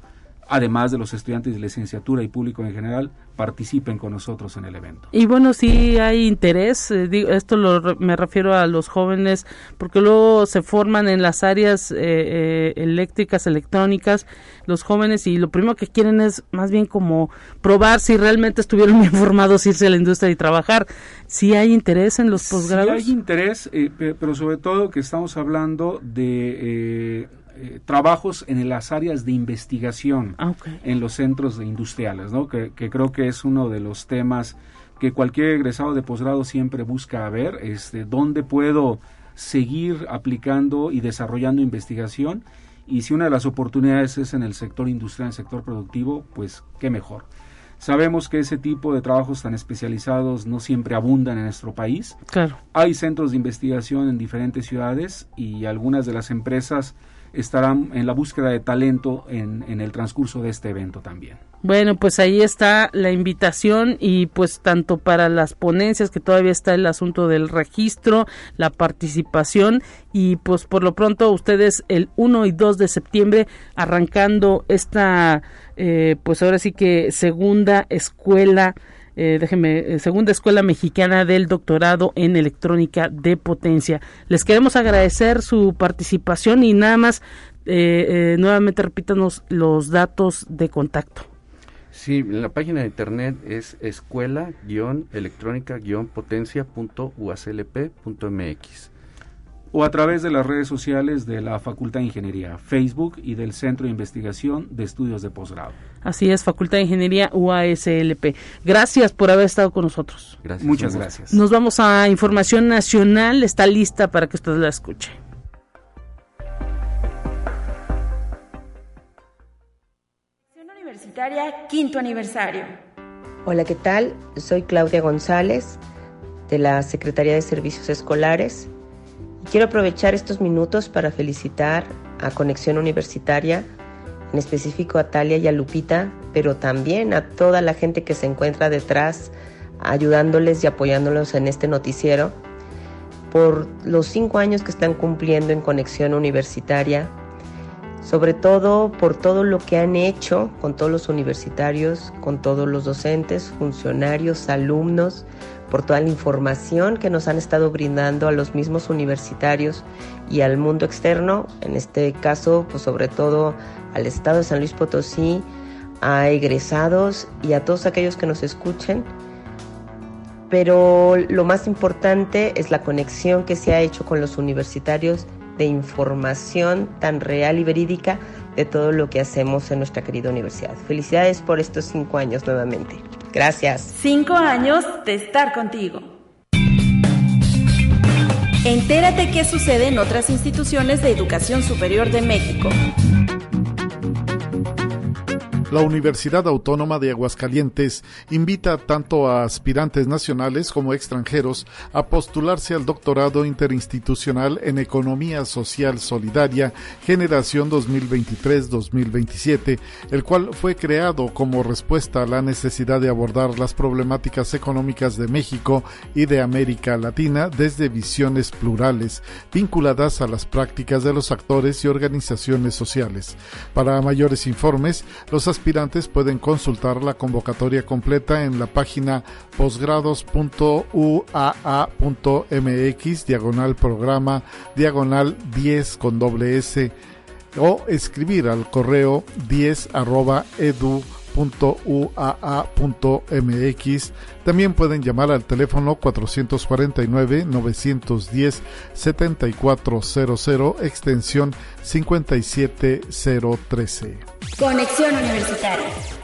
además de los estudiantes de licenciatura y público en general, participen con nosotros en el evento. Y bueno, si hay interés, eh, esto lo, me refiero a los jóvenes, porque luego se forman en las áreas eh, eh, eléctricas, electrónicas, los jóvenes, y lo primero que quieren es más bien como probar si realmente estuvieron bien formados, irse a la industria y trabajar. Si hay interés en los posgrados. Sí hay interés, pero sobre todo que estamos hablando de eh, trabajos en las áreas de investigación ah, en los centros industriales, ¿no? Que, creo que es uno de los temas que cualquier egresado de posgrado siempre busca ver, este, dónde puedo seguir aplicando y desarrollando investigación y si una de las oportunidades es en el sector industrial, en el sector productivo, pues qué mejor. Sabemos que ese tipo de trabajos tan especializados no siempre abundan en nuestro país. Claro. Hay centros de investigación en diferentes ciudades y algunas de las empresas estarán en la búsqueda de talento en, en el transcurso de este evento también. Bueno, pues ahí está la invitación y pues tanto para las ponencias que todavía está el asunto del registro, la participación y pues por lo pronto ustedes el 1 y 2 de septiembre arrancando esta eh, pues ahora sí que segunda escuela eh, déjeme, eh, segunda escuela mexicana del doctorado en electrónica de potencia. Les queremos agradecer su participación y nada más, eh, nuevamente repítanos los datos de contacto. Sí, la página de internet es escuela-electrónica-potencia.uaclp.mx o a través de las redes sociales de la Facultad de Ingeniería, Facebook y del Centro de Investigación de Estudios de Posgrado. Así es, Facultad de Ingeniería UASLP. Gracias por haber estado con nosotros. Muchas gracias. Nos vamos a Información Nacional, está lista para que usted la escuche. Universitaria, quinto aniversario. Hola, ¿qué tal? Soy Claudia González de la Secretaría de Servicios Escolares Quiero aprovechar estos minutos para felicitar a Conexión Universitaria, en específico a Talia y a Lupita, pero también a toda la gente que se encuentra detrás ayudándoles y apoyándolos en este noticiero por los cinco años que están cumpliendo en Conexión Universitaria, sobre todo por todo lo que han hecho con todos los universitarios, con todos los docentes, funcionarios, alumnos, por toda la información que nos han estado brindando a los mismos universitarios y al mundo externo, en este caso, pues sobre todo al Estado de San Luis Potosí, a egresados y a todos aquellos que nos escuchen. Pero lo más importante es la conexión que se ha hecho con los universitarios de información tan real y verídica de todo lo que hacemos en nuestra querida universidad. Felicidades por estos cinco años nuevamente. Gracias. Cinco años de estar contigo. Entérate qué sucede en otras instituciones de educación superior de México. La Universidad Autónoma de Aguascalientes invita tanto a aspirantes nacionales como extranjeros a postularse al doctorado interinstitucional en Economía Social Solidaria Generación 2023-2027, el cual fue creado como respuesta a la necesidad de abordar las problemáticas económicas de México y de América Latina desde visiones plurales, vinculadas a las prácticas de los actores y organizaciones sociales. Para mayores informes, los aspirantes pueden consultar la convocatoria completa en la página posgrados.uaa.mx diagonal programa diagonal 10 con doble S o escribir al correo 10 arroba edu .uaa.mx. También pueden llamar al teléfono 449-910-7400, extensión 57013. Conexión Universitaria.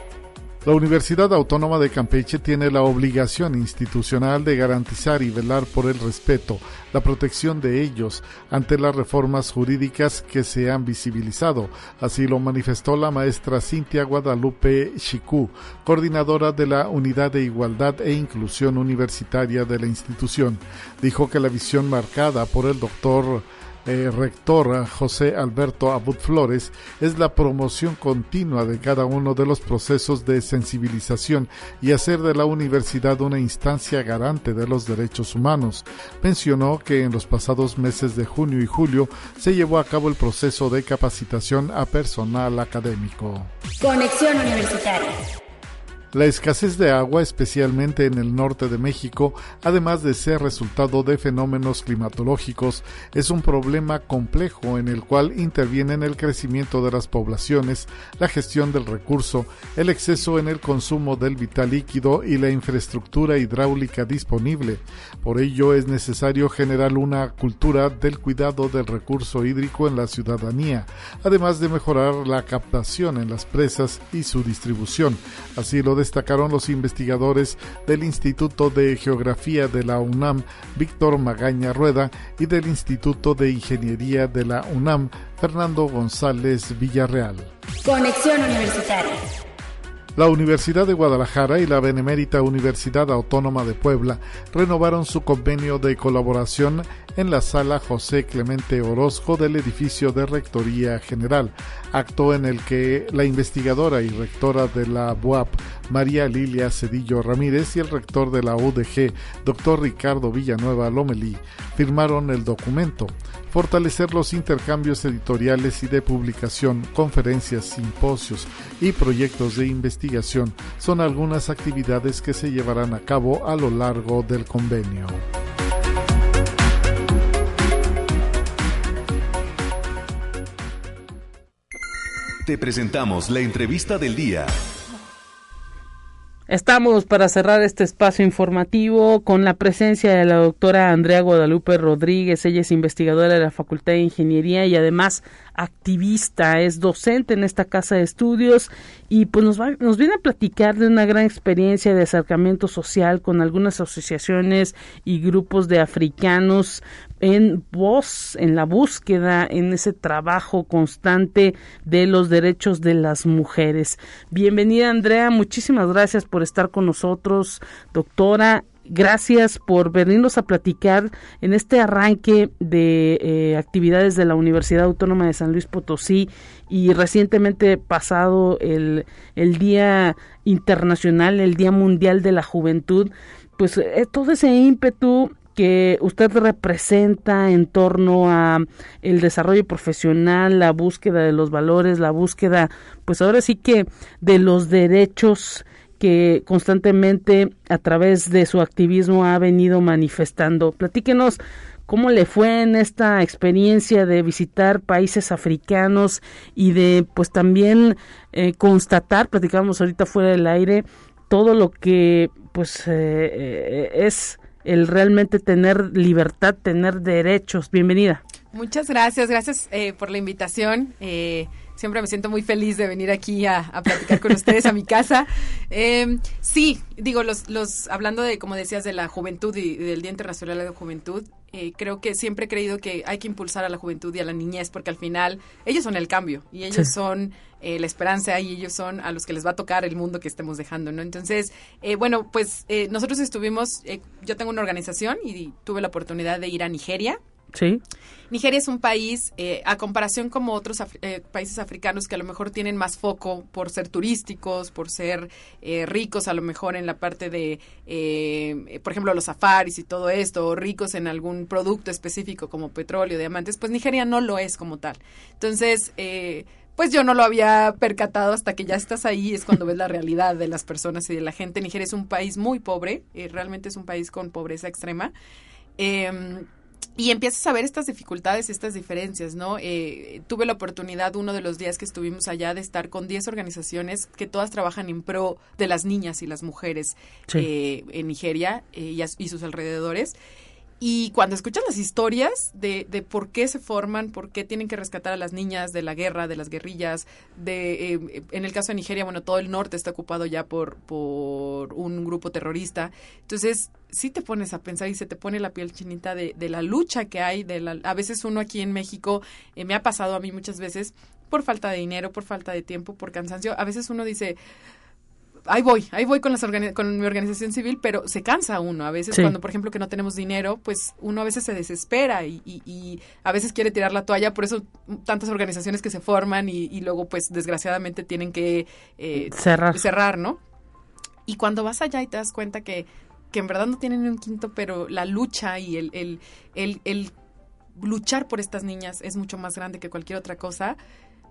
La Universidad Autónoma de Campeche tiene la obligación institucional de garantizar y velar por el respeto, la protección de ellos ante las reformas jurídicas que se han visibilizado. Así lo manifestó la maestra Cintia Guadalupe Chicú, coordinadora de la Unidad de Igualdad e Inclusión Universitaria de la institución. Dijo que la visión marcada por el doctor eh, rector José Alberto Abud Flores es la promoción continua de cada uno de los procesos de sensibilización y hacer de la universidad una instancia garante de los derechos humanos. Mencionó que en los pasados meses de junio y julio se llevó a cabo el proceso de capacitación a personal académico. Conexión Universitaria. La escasez de agua, especialmente en el norte de México, además de ser resultado de fenómenos climatológicos, es un problema complejo en el cual intervienen el crecimiento de las poblaciones, la gestión del recurso, el exceso en el consumo del vital líquido y la infraestructura hidráulica disponible. Por ello es necesario generar una cultura del cuidado del recurso hídrico en la ciudadanía, además de mejorar la captación en las presas y su distribución. Así lo destacaron los investigadores del Instituto de Geografía de la UNAM, Víctor Magaña Rueda, y del Instituto de Ingeniería de la UNAM, Fernando González Villarreal. Conexión Universitaria. La Universidad de Guadalajara y la Benemérita Universidad Autónoma de Puebla renovaron su convenio de colaboración en la sala José Clemente Orozco del edificio de Rectoría General, acto en el que la investigadora y rectora de la BUAP, María Lilia Cedillo Ramírez, y el rector de la UDG, doctor Ricardo Villanueva Lomelí, firmaron el documento. Fortalecer los intercambios editoriales y de publicación, conferencias, simposios y proyectos de investigación son algunas actividades que se llevarán a cabo a lo largo del convenio. Te presentamos la entrevista del día. Estamos para cerrar este espacio informativo con la presencia de la doctora Andrea Guadalupe Rodríguez. Ella es investigadora de la Facultad de Ingeniería y además activista, es docente en esta casa de estudios y pues nos, va, nos viene a platicar de una gran experiencia de acercamiento social con algunas asociaciones y grupos de africanos en voz, en la búsqueda, en ese trabajo constante de los derechos de las mujeres. Bienvenida Andrea, muchísimas gracias por estar con nosotros, doctora. Gracias por venirnos a platicar en este arranque de eh, actividades de la Universidad Autónoma de San Luis Potosí y recientemente pasado el, el Día Internacional, el Día Mundial de la Juventud, pues eh, todo ese ímpetu que usted representa en torno a el desarrollo profesional, la búsqueda de los valores, la búsqueda, pues ahora sí que de los derechos que constantemente a través de su activismo ha venido manifestando. Platíquenos cómo le fue en esta experiencia de visitar países africanos y de pues también eh, constatar, platicamos ahorita fuera del aire, todo lo que pues eh, eh, es el realmente tener libertad, tener derechos. Bienvenida. Muchas gracias, gracias eh, por la invitación. Eh, siempre me siento muy feliz de venir aquí a, platicar con ustedes a mi casa. Eh, sí, digo, los, los, hablando de, como decías, de la juventud y, del Día Internacional de la Juventud, eh, creo que siempre he creído que hay que impulsar a la juventud y a la niñez, porque al final ellos son el cambio y ellos son eh, la esperanza y ellos son a los que les va a tocar el mundo que estemos dejando, ¿no? Entonces, eh, bueno, pues nosotros estuvimos, yo tengo una organización y tuve la oportunidad de ir a Nigeria Sí. Nigeria es un país, eh, a comparación como otros eh, países africanos que a lo mejor tienen más foco por ser turísticos, por ser eh, ricos a lo mejor en la parte de, por ejemplo, los safaris y todo esto, o ricos en algún producto específico como petróleo, diamantes, pues Nigeria no lo es como tal. Entonces, pues yo no lo había percatado hasta que ya estás ahí, es cuando ves la realidad de las personas y de la gente. Nigeria es un país muy pobre, realmente es un país con pobreza extrema. Em, y empiezas a ver estas dificultades, estas diferencias, ¿no? Eh, tuve la oportunidad uno de los días que estuvimos allá de estar con 10 organizaciones que todas trabajan en pro de las niñas y las mujeres eh, en Nigeria eh, y, y, sus alrededores. Y cuando escuchas las historias de, de, por qué se forman, por qué tienen que rescatar a las niñas de la guerra, de las guerrillas, de eh, en el caso de Nigeria, bueno, todo el norte está ocupado ya por, por un grupo terrorista. Entonces, sí te pones a pensar y se te pone la piel chinita de, de la lucha que hay. De la, a veces uno aquí en México, eh, me ha pasado a mí muchas veces, por falta de dinero, por falta de tiempo, por cansancio, a veces uno dice, ahí voy, ahí voy con, las con mi organización civil, pero se cansa uno. A veces cuando, por ejemplo, que no tenemos dinero, pues uno a veces se desespera y, y, a veces quiere tirar la toalla. Por eso tantas organizaciones que se forman y, luego, pues, desgraciadamente tienen que eh, cerrar. cerrar, ¿no? Y cuando vas allá y te das cuenta que, que en verdad no tienen ni un quinto, pero la lucha y el, el, el, el luchar por estas niñas es mucho más grande que cualquier otra cosa,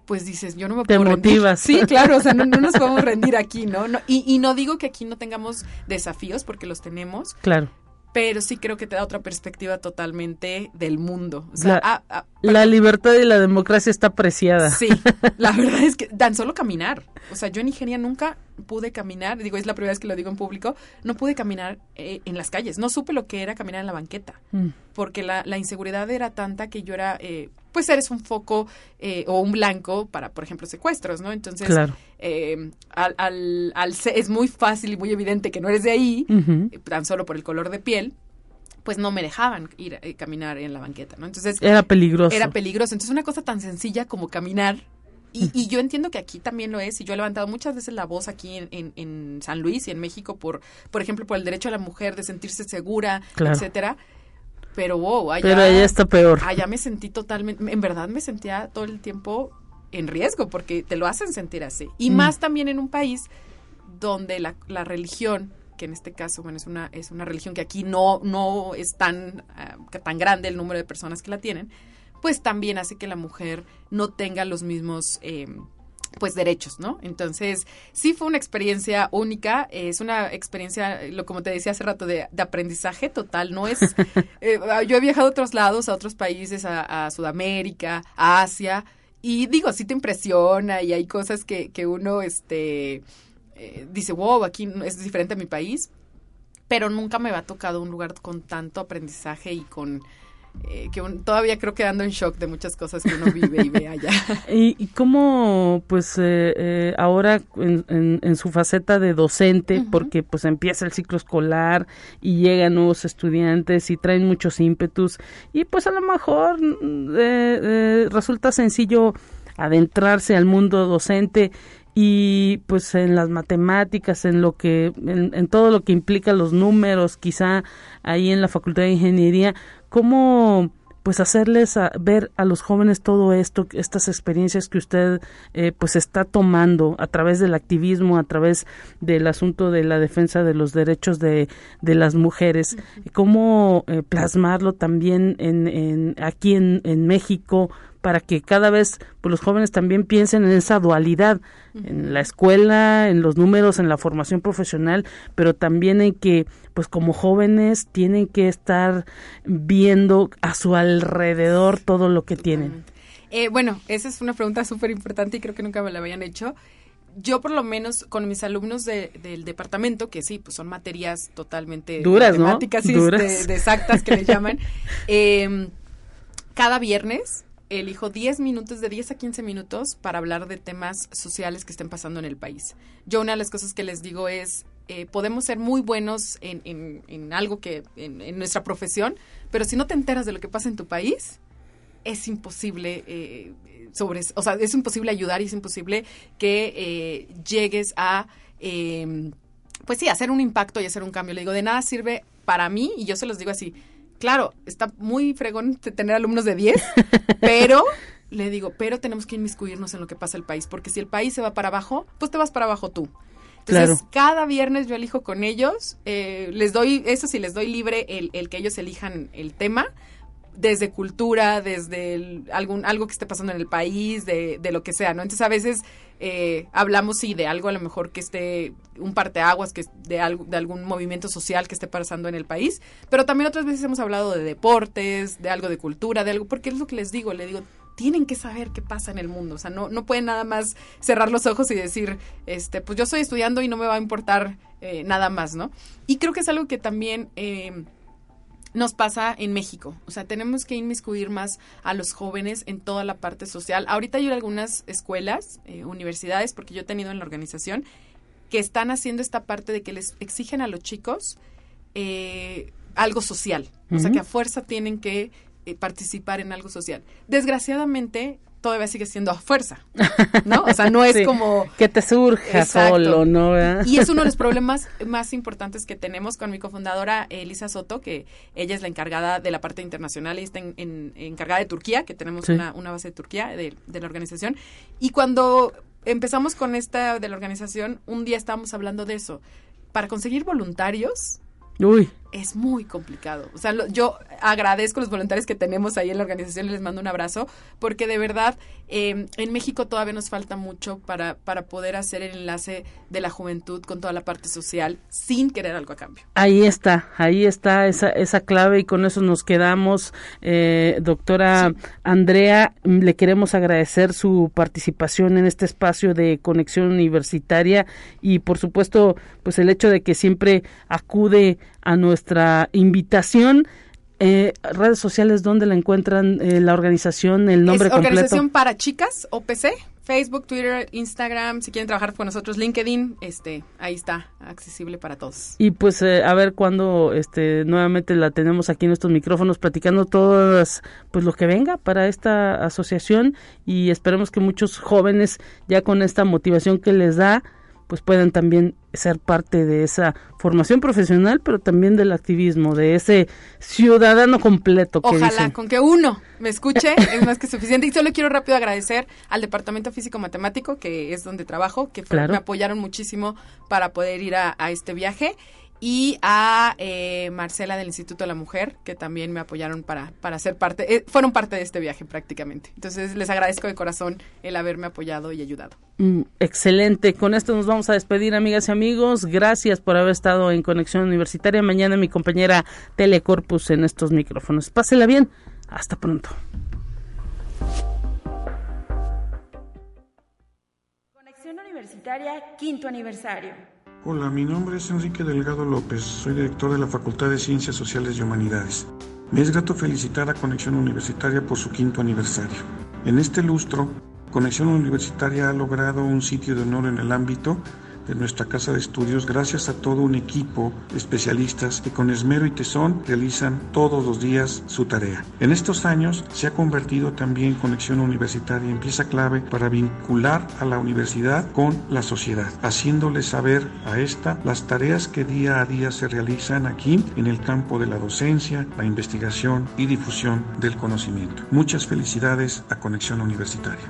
pues dices, yo no me puedo Te motivas. Sí, claro, o sea, no, nos podemos rendir aquí, ¿no? no y, y, no digo que aquí no tengamos desafíos, porque los tenemos. Claro pero sí creo que te da otra perspectiva totalmente del mundo. la, ah, ah, la, libertad y la democracia está apreciada. Sí, la verdad es que tan solo caminar. O sea, yo en Nigeria nunca pude caminar, digo, es la primera vez que lo digo en público, no pude caminar eh, en las calles, no supe lo que era caminar en la banqueta, mm. porque la, la, inseguridad era tanta que yo era, eh, pues eres un foco eh, o un blanco para, por ejemplo, secuestros, ¿no? Entonces, claro. al, al, al, es muy fácil y muy evidente que no eres de ahí, tan solo por el color de piel, pues no me dejaban ir a caminar en la banqueta, ¿no? Entonces era peligroso. Era peligroso. Entonces una cosa tan sencilla como caminar y, yo entiendo que aquí también lo es, y yo he levantado muchas veces la voz aquí en, en, San Luis y en México por, por ejemplo, por el derecho a la mujer de sentirse segura, etcétera. Pero wow, allá, Pero allá está peor. Allá me sentí totalmente, en verdad me sentía todo el tiempo en riesgo porque te lo hacen sentir así. Y mm. más también en un país donde la, la religión que en este caso, bueno, es una, es una religión que aquí no, no es tan, uh, tan grande el número de personas que la tienen, pues también hace que la mujer no tenga los mismos... Eh, pues derechos, ¿no? Entonces, sí fue una experiencia única, es una experiencia, lo como te decía hace rato, de, aprendizaje total, no es, eh, yo he viajado a otros lados, a otros países, a, Sudamérica, a Asia, y digo, sí te impresiona y hay cosas que, que uno, este, eh, dice, wow, aquí es diferente a mi país, pero nunca me ha tocado un lugar con tanto aprendizaje y con eh, que todavía creo que ando en shock de muchas cosas que uno vive y ve allá. ¿Y, y cómo, pues, eh, eh, ahora en, en, su faceta de docente, porque pues empieza el ciclo escolar y llegan nuevos estudiantes y traen muchos ímpetus y pues a lo mejor mm, resulta sencillo adentrarse al mundo docente y pues en las matemáticas, en lo que, en, todo lo que implica los números, quizá ahí en la Facultad de Ingeniería, cómo pues hacerles ver a los jóvenes todo esto, estas experiencias que usted eh, pues está tomando a través del activismo, a través del asunto de la defensa de los derechos de, de las mujeres, cómo eh, plasmarlo también en, en aquí en, en México, para que cada vez pues, los jóvenes también piensen en esa dualidad, en la escuela, en los números, en la formación profesional, pero también en que pues como jóvenes tienen que estar viendo a su alrededor todo lo que tienen. Eh, bueno, esa es una pregunta súper importante y creo que nunca me la habían hecho. Yo por lo menos con mis alumnos del departamento, que sí, pues son materias totalmente duras, matemáticas y De, exactas que le llaman, eh, cada viernes elijo 10 minutos, de 10 a 15 minutos para hablar de temas sociales que estén pasando en el país. Yo una de las cosas que les digo es, eh, podemos ser muy buenos en, en, algo que, en, nuestra profesión, pero si no te enteras de lo que pasa en tu país, es imposible eh, sobre, o sea, es imposible ayudar y es imposible que eh, llegues a, em, pues sí, hacer un impacto y hacer un cambio. Le digo, de nada sirve para mí, y yo se los digo así, claro, está muy fregón tener alumnos de 10, pero le digo, pero tenemos que inmiscuirnos en lo que pasa el país, porque si el país se va para abajo, pues te vas para abajo tú. Entonces, cada viernes yo elijo con ellos, eh, les doy, eso sí, les doy libre el, el que ellos elijan el tema, desde cultura, desde algún, algo que esté pasando en el país, de, de lo que sea, ¿no? Entonces a veces eh, hablamos sí de algo a lo mejor que esté un parteaguas que de algo de algún movimiento social que esté pasando en el país pero también otras veces hemos hablado de deportes de algo de cultura de algo porque es lo que les digo le digo tienen que saber qué pasa en el mundo o sea no no pueden nada más cerrar los ojos y decir este pues yo estoy estudiando y no me va a importar eh, nada más no y creo que es algo que también eh, nos pasa en México. O sea, tenemos que inmiscuir más a los jóvenes en toda la parte social. Ahorita hay algunas escuelas, eh, universidades, porque yo he tenido en la organización, que están haciendo esta parte de que les exigen a los chicos algo social. O sea, que a fuerza tienen que eh, participar en algo social. Desgraciadamente, todavía sigue siendo a fuerza, ¿no? O sea, no es como... Que te surja solo, ¿no? Y es uno de los problemas más importantes que tenemos con mi cofundadora Elisa Soto, que ella es la encargada de la parte internacional y está en, encargada de Turquía, que tenemos una, una, base de Turquía, de, de la organización. Y cuando empezamos con esta de la organización, un día estábamos hablando de eso. Para conseguir voluntarios, Uy es muy complicado. O sea, yo agradezco a los voluntarios que tenemos ahí en la organización y les mando un abrazo, porque de verdad em, en México todavía nos falta mucho para, para poder hacer el enlace de la juventud con toda la parte social sin querer algo a cambio. Ahí está, ahí está esa, esa clave y con eso nos quedamos. Eh, doctora Andrea, le queremos agradecer su participación en este espacio de conexión universitaria y por supuesto, pues el hecho de que siempre acude a nuestra invitación. Eh, redes sociales, ¿dónde la encuentran eh, la organización, el nombre es completo? Organización para Chicas, OPC, Facebook, Twitter, Instagram, si quieren trabajar con nosotros, LinkedIn, este, ahí está, accesible para todos. Y pues eh, a ver cuándo este, nuevamente la tenemos aquí en estos micrófonos platicando todas, pues lo que venga para esta asociación y esperemos que muchos jóvenes ya con esta motivación que les da, pues puedan también ser parte de esa formación profesional, pero también del activismo, de ese ciudadano completo. Que Ojalá, con que uno me escuche es más que suficiente. Y solo quiero rápido agradecer al Departamento Físico Matemático, que es donde trabajo, que me apoyaron muchísimo para poder ir a este viaje y a eh, Marcela del Instituto de la Mujer, que también me apoyaron para, para ser parte, eh, fueron parte de este viaje prácticamente. Entonces les agradezco de corazón el haberme apoyado y ayudado. Mm, excelente, con esto nos vamos a despedir amigas y amigos, gracias por haber estado en Conexión Universitaria, mañana mi compañera Telecorpus en estos micrófonos. Pásela bien, hasta pronto. Conexión Universitaria, quinto aniversario. Hola, mi nombre es Enrique Delgado López, soy director de la Facultad de Ciencias Sociales y Humanidades. Me es grato felicitar a Conexión Universitaria por su quinto aniversario. En este lustro, Conexión Universitaria ha logrado un sitio de honor en el ámbito de nuestra casa de estudios gracias a todo un equipo de especialistas que con esmero y tesón realizan todos los días su tarea. En estos años se ha convertido también Conexión Universitaria en pieza clave para vincular a la universidad con la sociedad, haciéndole saber a esta las tareas que día a día se realizan aquí en el campo de la docencia, la investigación y difusión del conocimiento. Muchas felicidades a Conexión Universitaria.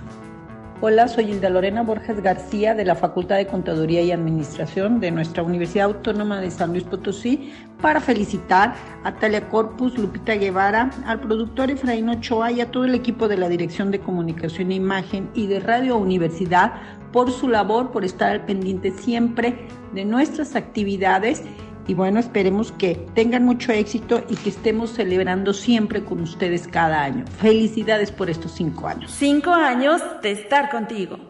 Hola, soy Hilda Lorena Borges García de la Facultad de Contaduría y Administración de nuestra Universidad Autónoma de San Luis Potosí para felicitar a Talia Corpus, Lupita Guevara, al productor Efraín Ochoa y a todo el equipo de la Dirección de Comunicación e Imagen y de Radio Universidad por su labor, por estar al pendiente siempre de nuestras actividades y bueno, esperemos que tengan mucho éxito y que estemos celebrando siempre con ustedes cada año. Felicidades por estos cinco años. Cinco años de estar contigo.